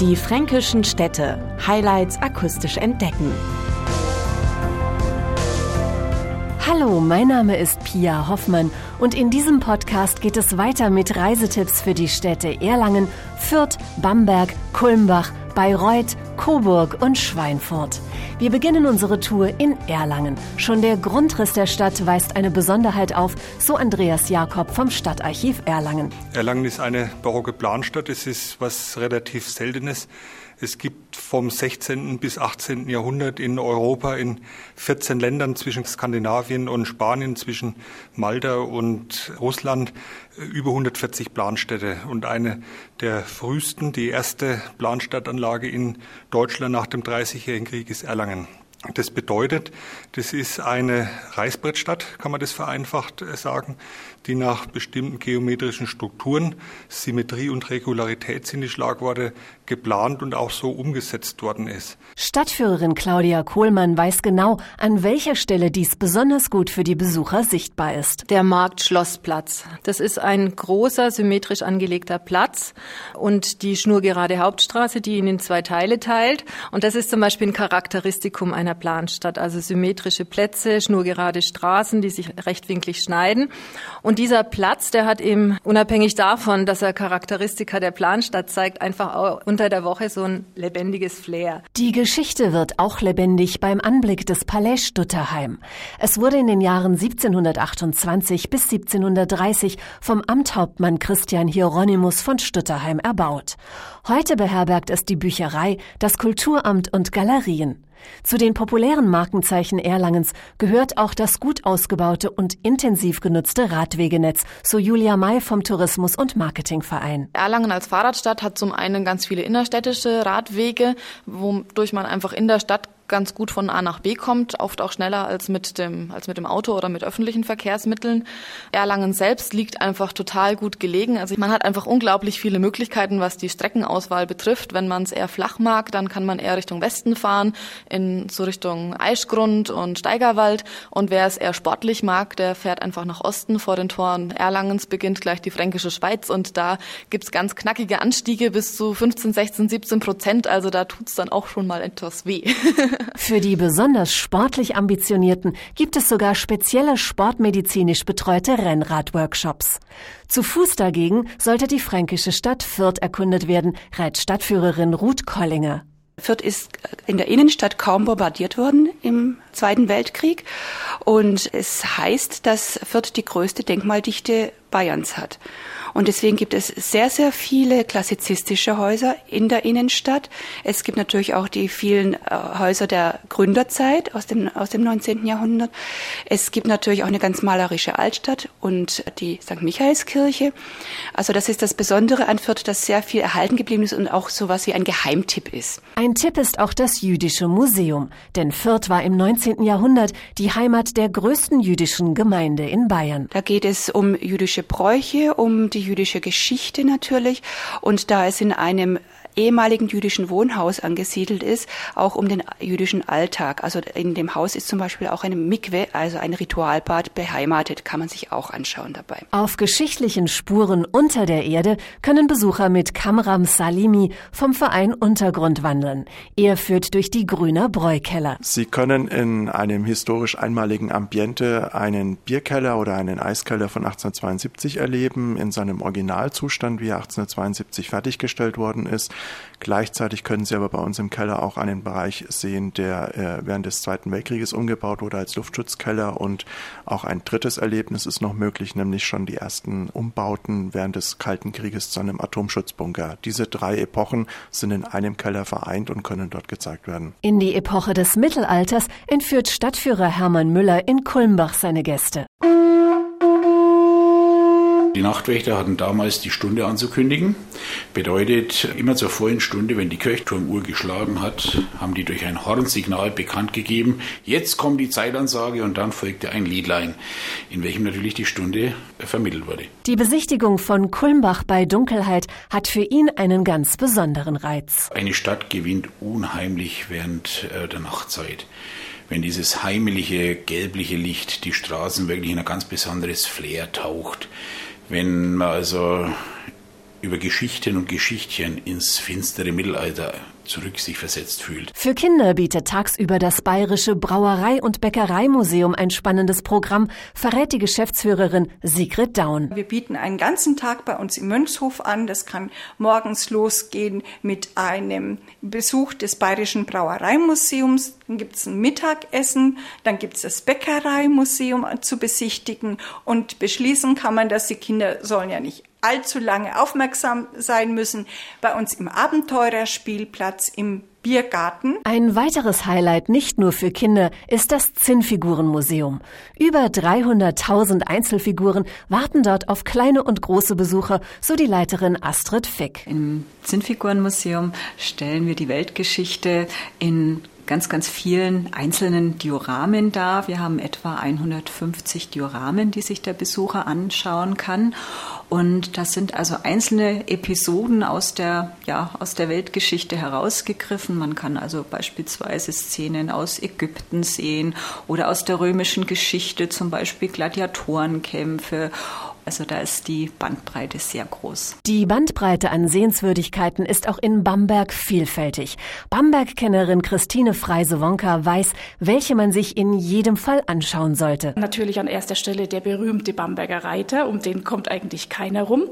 Die fränkischen Städte. Highlights akustisch entdecken. Hallo, mein Name ist Pia Hoffmann und in diesem Podcast geht es weiter mit Reisetipps für die Städte Erlangen, Fürth, Bamberg, Kulmbach, Bayreuth, Coburg und Schweinfurt. Wir beginnen unsere Tour in Erlangen. Schon der Grundriss der Stadt weist eine Besonderheit auf, so Andreas Jakob vom Stadtarchiv Erlangen. Erlangen ist eine barocke Planstadt. Es ist was relativ Seltenes. Es gibt vom 16. bis 18. Jahrhundert in Europa in 14 Ländern zwischen Skandinavien und Spanien, zwischen Malta und Russland über 140 Planstädte. Und eine der frühesten, die erste Planstadtanlage in Deutschland nach dem Dreißigjährigen Krieg ist Erlangen erlangen. Das bedeutet, das ist eine Reißbrettstadt, kann man das vereinfacht sagen, die nach bestimmten geometrischen Strukturen, Symmetrie und Regularität sind die Schlagworte, geplant und auch so umgesetzt worden ist. Stadtführerin Claudia Kohlmann weiß genau, an welcher Stelle dies besonders gut für die Besucher sichtbar ist. Der Marktschlossplatz. Das ist ein großer, symmetrisch angelegter Platz und die schnurgerade Hauptstraße, die ihn in zwei Teile teilt. Und das ist zum Beispiel ein Charakteristikum einer Planstadt, also symmetrische Plätze, schnurgerade Straßen, die sich rechtwinklig schneiden. Und dieser Platz, der hat eben unabhängig davon, dass er Charakteristika der Planstadt zeigt, einfach auch unter der Woche so ein lebendiges Flair. Die Geschichte wird auch lebendig beim Anblick des Palais Stutterheim. Es wurde in den Jahren 1728 bis 1730 vom Amthauptmann Christian Hieronymus von Stutterheim erbaut. Heute beherbergt es die Bücherei, das Kulturamt und Galerien. Zu den populären Markenzeichen Erlangens gehört auch das gut ausgebaute und intensiv genutzte Radwegenetz, so Julia May vom Tourismus- und Marketingverein. Erlangen als Fahrradstadt hat zum einen ganz viele innerstädtische Radwege, wodurch man einfach in der Stadt ganz gut von A nach B kommt, oft auch schneller als mit dem, als mit dem Auto oder mit öffentlichen Verkehrsmitteln. Erlangen selbst liegt einfach total gut gelegen. Also man hat einfach unglaublich viele Möglichkeiten, was die Streckenauswahl betrifft. Wenn man es eher flach mag, dann kann man eher Richtung Westen fahren, in so Richtung Eischgrund und Steigerwald. Und wer es eher sportlich mag, der fährt einfach nach Osten vor den Toren Erlangens beginnt gleich die Fränkische Schweiz und da gibt's ganz knackige Anstiege bis zu 15, 16, 17 Prozent. Also da tut's dann auch schon mal etwas weh. Für die besonders sportlich Ambitionierten gibt es sogar spezielle sportmedizinisch betreute Rennradworkshops. Zu Fuß dagegen sollte die fränkische Stadt Fürth erkundet werden, rät Stadtführerin Ruth Kollinger. Fürth ist in der Innenstadt kaum bombardiert worden im Zweiten Weltkrieg. Und es heißt, dass Fürth die größte Denkmaldichte Bayerns hat. Und deswegen gibt es sehr, sehr viele klassizistische Häuser in der Innenstadt. Es gibt natürlich auch die vielen äh, Häuser der Gründerzeit aus dem, aus dem 19. Jahrhundert. Es gibt natürlich auch eine ganz malerische Altstadt und die St. Michaelskirche. Also das ist das Besondere an Fürth, dass sehr viel erhalten geblieben ist und auch sowas wie ein Geheimtipp ist. Ein Tipp ist auch das Jüdische Museum. Denn Fürth war im 19. Jahrhundert die Heimat der größten jüdischen Gemeinde in Bayern. Da geht es um jüdische Bräuche, um die jüdische Geschichte natürlich. Und da es in einem ehemaligen jüdischen Wohnhaus angesiedelt ist, auch um den jüdischen Alltag. Also in dem Haus ist zum Beispiel auch eine Mikwe, also ein Ritualbad beheimatet, kann man sich auch anschauen dabei. Auf geschichtlichen Spuren unter der Erde können Besucher mit Kamram Salimi vom Verein Untergrund wandeln. Er führt durch die Grüner Bräukeller. Sie können in einem historisch einmaligen Ambiente einen Bierkeller oder einen Eiskeller von 1872 erleben, in seinem Originalzustand, wie er 1872 fertiggestellt worden ist. Gleichzeitig können Sie aber bei uns im Keller auch einen Bereich sehen, der äh, während des Zweiten Weltkrieges umgebaut wurde als Luftschutzkeller und auch ein drittes Erlebnis ist noch möglich, nämlich schon die ersten Umbauten während des Kalten Krieges zu einem Atomschutzbunker. Diese drei Epochen sind in einem Keller vereint und können dort gezeigt werden. In die Epoche des Mittelalters entführt Stadtführer Hermann Müller in Kulmbach seine Gäste. Die Nachtwächter hatten damals die Stunde anzukündigen. Bedeutet, immer zur vollen Stunde, wenn die Kirchturmuhr geschlagen hat, haben die durch ein Hornsignal bekannt gegeben, jetzt kommt die Zeitansage und dann folgte ein Liedlein, in welchem natürlich die Stunde vermittelt wurde. Die Besichtigung von Kulmbach bei Dunkelheit hat für ihn einen ganz besonderen Reiz. Eine Stadt gewinnt unheimlich während äh, der Nachtzeit wenn dieses heimliche, gelbliche Licht die Straßen wirklich in ein ganz besonderes Flair taucht. Wenn man also über Geschichten und Geschichtchen ins finstere Mittelalter zurück sich versetzt fühlt. Für Kinder bietet tagsüber das Bayerische Brauerei- und Bäckereimuseum ein spannendes Programm, verrät die Geschäftsführerin Sigrid Daun. Wir bieten einen ganzen Tag bei uns im Mönchshof an. Das kann morgens losgehen mit einem Besuch des Bayerischen Brauereimuseums. Dann gibt es ein Mittagessen, dann gibt es das Bäckereimuseum zu besichtigen und beschließen kann man, dass die Kinder sollen ja nicht allzu lange aufmerksam sein müssen. Bei uns im Abenteurerspielplatz im Biergarten. Ein weiteres Highlight nicht nur für Kinder ist das Zinnfigurenmuseum. Über 300.000 Einzelfiguren warten dort auf kleine und große Besucher, so die Leiterin Astrid Fick. Im Zinnfigurenmuseum stellen wir die Weltgeschichte in ganz, ganz vielen einzelnen Dioramen dar. Wir haben etwa 150 Dioramen, die sich der Besucher anschauen kann. Und das sind also einzelne Episoden aus der, ja, aus der Weltgeschichte herausgegriffen. Man kann also beispielsweise Szenen aus Ägypten sehen oder aus der römischen Geschichte, zum Beispiel Gladiatorenkämpfe also da ist die Bandbreite sehr groß. Die Bandbreite an Sehenswürdigkeiten ist auch in Bamberg vielfältig. Bamberg-Kennerin Christine Freise-Wonka weiß, welche man sich in jedem Fall anschauen sollte. Natürlich an erster Stelle der berühmte Bamberger Reiter, um den kommt eigentlich keiner rum.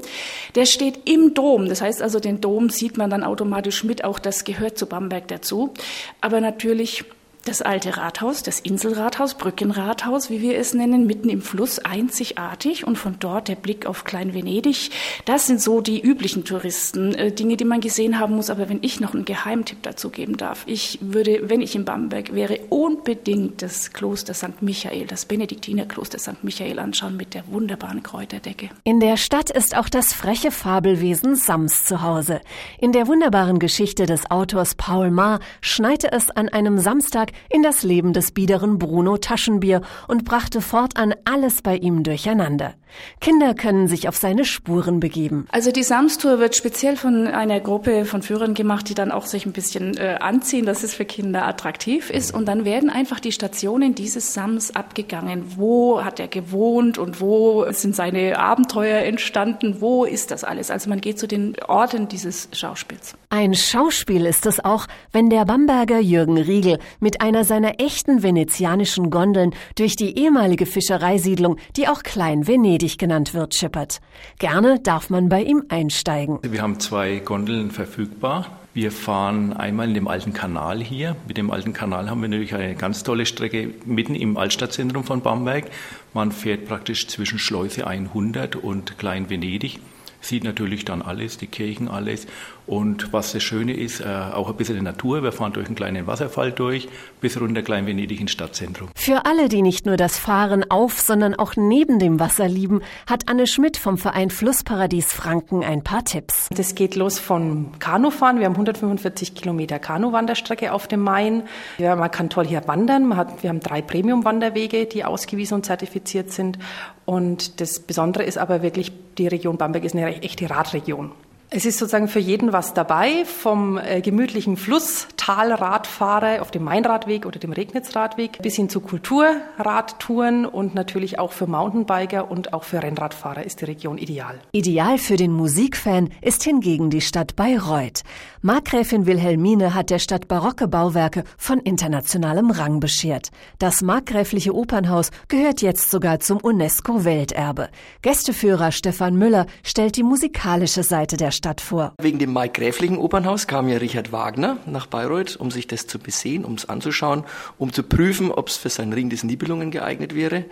Der steht im Dom, das heißt also den Dom sieht man dann automatisch mit, auch das gehört zu Bamberg dazu. Aber natürlich das alte Rathaus, das Inselrathaus, Brückenrathaus, wie wir es nennen, mitten im Fluss, einzigartig und von dort der Blick auf Klein-Venedig. Das sind so die üblichen Touristen, äh, Dinge, die man gesehen haben muss. Aber wenn ich noch einen Geheimtipp dazu geben darf, ich würde, wenn ich in Bamberg wäre, unbedingt das Kloster St. Michael, das Benediktinerkloster St. Michael anschauen mit der wunderbaren Kräuterdecke. In der Stadt ist auch das freche Fabelwesen Sams zu Hause. In der wunderbaren Geschichte des Autors Paul Maar schneite es an einem Samstag in das Leben des biederen Bruno Taschenbier und brachte fortan alles bei ihm durcheinander. Kinder können sich auf seine Spuren begeben. Also die Samstour wird speziell von einer Gruppe von Führern gemacht, die dann auch sich ein bisschen äh, anziehen, dass es für Kinder attraktiv ist. Und dann werden einfach die Stationen dieses Sams abgegangen. Wo hat er gewohnt und wo sind seine Abenteuer entstanden? Wo ist das alles? Also man geht zu den Orten dieses Schauspiels. Ein Schauspiel ist es auch, wenn der Bamberger Jürgen Riegel mit einer seiner echten venezianischen Gondeln durch die ehemalige Fischereisiedlung, die auch Klein Venedig genannt wird, schippert. Gerne darf man bei ihm einsteigen. Wir haben zwei Gondeln verfügbar. Wir fahren einmal in dem alten Kanal hier. Mit dem alten Kanal haben wir natürlich eine ganz tolle Strecke mitten im Altstadtzentrum von Bamberg. Man fährt praktisch zwischen Schleuse 100 und Klein Venedig sieht natürlich dann alles, die Kirchen alles. Und was das Schöne ist, äh, auch ein bisschen die Natur. Wir fahren durch einen kleinen Wasserfall durch, bis runter Klein Venedig ins Stadtzentrum. Für alle, die nicht nur das Fahren auf, sondern auch neben dem Wasser lieben, hat Anne Schmidt vom Verein Flussparadies Franken ein paar Tipps. Das geht los von Kanufahren. Wir haben 145 Kilometer Kanuwanderstrecke auf dem Main. Ja, man kann toll hier wandern. Man hat, wir haben drei Premium-Wanderwege, die ausgewiesen und zertifiziert sind. Und das Besondere ist aber wirklich, die Region Bamberg ist eine echte Radregion. Es ist sozusagen für jeden was dabei, vom äh, gemütlichen Flusstalradfahrer auf dem Mainradweg oder dem Regnitzradweg bis hin zu Kulturradtouren und natürlich auch für Mountainbiker und auch für Rennradfahrer ist die Region ideal. Ideal für den Musikfan ist hingegen die Stadt Bayreuth. Markgräfin Wilhelmine hat der Stadt barocke Bauwerke von internationalem Rang beschert. Das markgräfliche Opernhaus gehört jetzt sogar zum UNESCO-Welterbe. Gästeführer Stefan Müller stellt die musikalische Seite der Stadt vor. Wegen dem Maikgräflichen Opernhaus kam ja Richard Wagner nach Bayreuth, um sich das zu besehen, um es anzuschauen, um zu prüfen, ob es für seinen Ring des Nibelungen geeignet wäre.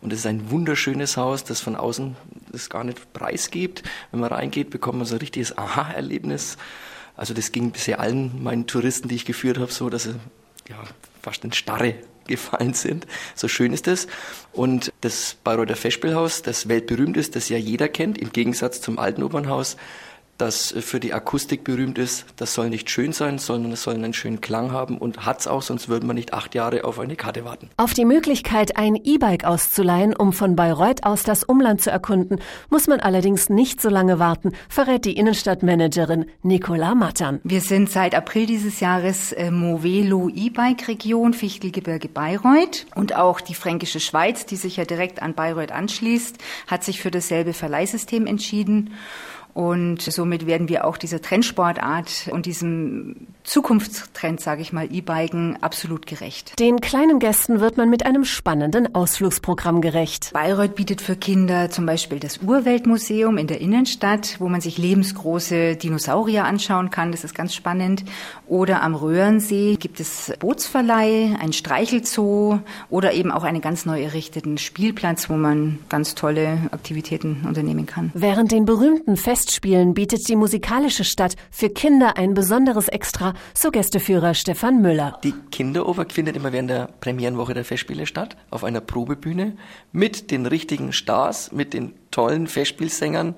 Und es ist ein wunderschönes Haus, das von außen das gar nicht preisgibt. Wenn man reingeht, bekommt man so ein richtiges Aha-Erlebnis. Also das ging bisher allen meinen Touristen, die ich geführt habe, so, dass sie ja, fast in Starre gefallen sind. So schön ist es. Und das Bayreuther Festspielhaus, das weltberühmt ist, das ja jeder kennt, im Gegensatz zum alten Opernhaus, das für die Akustik berühmt ist. Das soll nicht schön sein, sondern es soll einen schönen Klang haben und hat's auch, sonst würde man nicht acht Jahre auf eine Karte warten. Auf die Möglichkeit, ein E-Bike auszuleihen, um von Bayreuth aus das Umland zu erkunden, muss man allerdings nicht so lange warten, verrät die Innenstadtmanagerin Nicola Mattern. Wir sind seit April dieses Jahres äh, Movelo E-Bike-Region Fichtelgebirge Bayreuth und auch die Fränkische Schweiz, die sich ja direkt an Bayreuth anschließt, hat sich für dasselbe Verleihsystem entschieden. Und somit werden wir auch dieser Trendsportart und diesem Zukunftstrend, sage ich mal, E-Biken absolut gerecht. Den kleinen Gästen wird man mit einem spannenden Ausflugsprogramm gerecht. Bayreuth bietet für Kinder zum Beispiel das Urweltmuseum in der Innenstadt, wo man sich lebensgroße Dinosaurier anschauen kann. Das ist ganz spannend. Oder am Röhrensee gibt es Bootsverleih, ein Streichelzoo oder eben auch einen ganz neu errichteten Spielplatz, wo man ganz tolle Aktivitäten unternehmen kann. Während den berühmten Festspielen bietet die musikalische Stadt für Kinder ein besonderes Extra so Gästeführer Stefan Müller. Die Kinderoper findet immer während der Premierenwoche der Festspiele statt, auf einer Probebühne mit den richtigen Stars, mit den tollen Festspielsängern.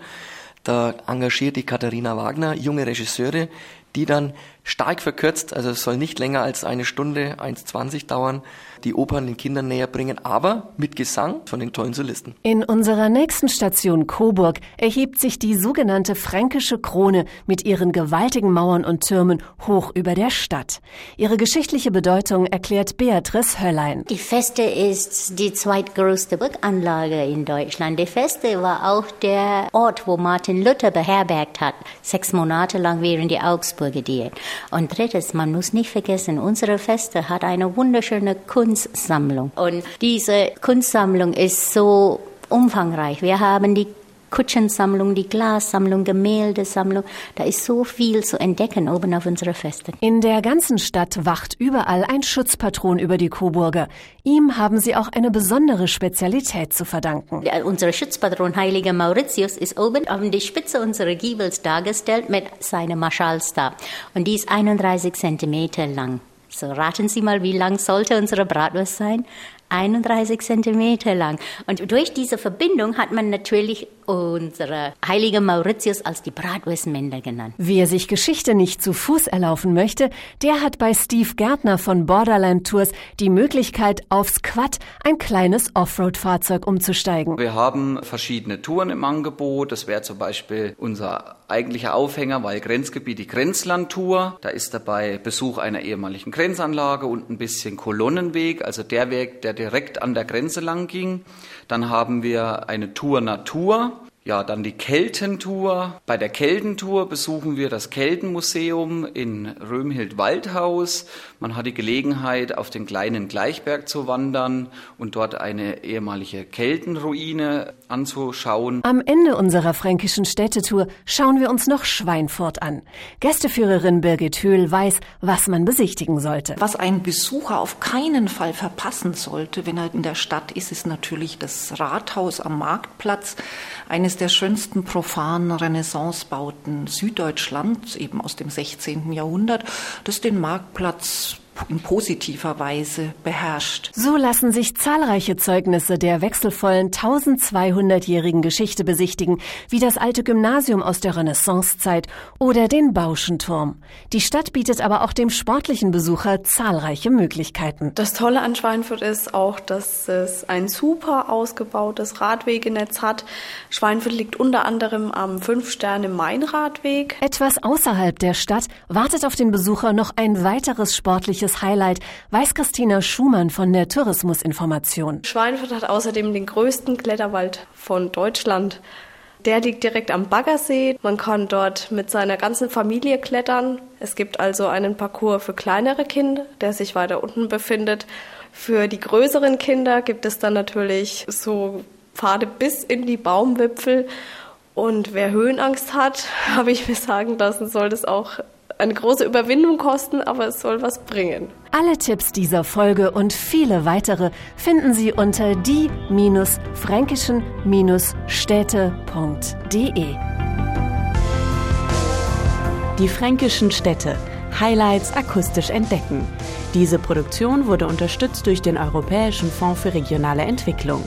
Da engagiert die Katharina Wagner junge Regisseure, die dann stark verkürzt, also es soll nicht länger als eine Stunde, 1,20 dauern, die Opern den Kindern näher bringen, aber mit Gesang von den tollen Solisten. In unserer nächsten Station Coburg erhebt sich die sogenannte fränkische Krone mit ihren gewaltigen Mauern und Türmen hoch über der Stadt. Ihre geschichtliche Bedeutung erklärt Beatrice Höllein. Die Feste ist die zweitgrößte Burganlage in Deutschland. Die Feste war auch der Ort, wo Martin Luther beherbergt hat, sechs Monate lang während die Augsburger Diät. Und drittens, man muss nicht vergessen, unsere Feste hat eine wunderschöne Kunstsammlung. Und diese Kunstsammlung ist so umfangreich. Wir haben die Kutschensammlung, die Glassammlung, Gemäldesammlung. Da ist so viel zu entdecken oben auf unserer Feste. In der ganzen Stadt wacht überall ein Schutzpatron über die Coburger. Ihm haben sie auch eine besondere Spezialität zu verdanken. Der, unser Schutzpatron Heiliger Mauritius ist oben auf die Spitze unserer Giebels dargestellt mit seinem Marschallstab. Und die ist 31 Zentimeter lang. So raten Sie mal, wie lang sollte unsere Bratwurst sein? 31 Zentimeter lang. Und durch diese Verbindung hat man natürlich unsere heilige Mauritius als die Bratwurstmänner genannt. Wer sich Geschichte nicht zu Fuß erlaufen möchte, der hat bei Steve Gärtner von Borderland Tours die Möglichkeit, aufs Quad, ein kleines Offroad-Fahrzeug, umzusteigen. Wir haben verschiedene Touren im Angebot. Das wäre zum Beispiel unser eigentlicher Aufhänger, weil Grenzgebiet die Grenzlandtour. Da ist dabei Besuch einer ehemaligen Grenzanlage und ein bisschen Kolonnenweg, also der Weg, der direkt an der Grenze lang ging. Dann haben wir eine Tour Natur. Ja, dann die Keltentour. Bei der Keltentour besuchen wir das Keltenmuseum in Römhild-Waldhaus. Man hat die Gelegenheit, auf den kleinen Gleichberg zu wandern und dort eine ehemalige Keltenruine anzuschauen. Am Ende unserer fränkischen Städtetour schauen wir uns noch Schweinfurt an. Gästeführerin Birgit Höhl weiß, was man besichtigen sollte. Was ein Besucher auf keinen Fall verpassen sollte, wenn er in der Stadt ist, ist natürlich das Rathaus am Marktplatz eines der schönsten profanen Renaissancebauten Süddeutschlands, eben aus dem 16. Jahrhundert, das den Marktplatz in positiver Weise beherrscht. So lassen sich zahlreiche Zeugnisse der wechselvollen 1200-jährigen Geschichte besichtigen, wie das alte Gymnasium aus der Renaissancezeit oder den Bauschenturm. Die Stadt bietet aber auch dem sportlichen Besucher zahlreiche Möglichkeiten. Das Tolle an Schweinfurt ist auch, dass es ein super ausgebautes Radwegenetz hat. Schweinfurt liegt unter anderem am Fünf-Sterne-Main-Radweg. Etwas außerhalb der Stadt wartet auf den Besucher noch ein weiteres sportliches Highlight, weiß Christina Schumann von der Tourismusinformation. Schweinfurt hat außerdem den größten Kletterwald von Deutschland. Der liegt direkt am Baggersee. Man kann dort mit seiner ganzen Familie klettern. Es gibt also einen Parcours für kleinere Kinder, der sich weiter unten befindet. Für die größeren Kinder gibt es dann natürlich so Pfade bis in die Baumwipfel. Und wer Höhenangst hat, habe ich mir sagen lassen, soll das auch eine große Überwindung kosten, aber es soll was bringen. Alle Tipps dieser Folge und viele weitere finden Sie unter die-fränkischen-städte.de. Die fränkischen Städte. Highlights akustisch entdecken. Diese Produktion wurde unterstützt durch den Europäischen Fonds für regionale Entwicklung.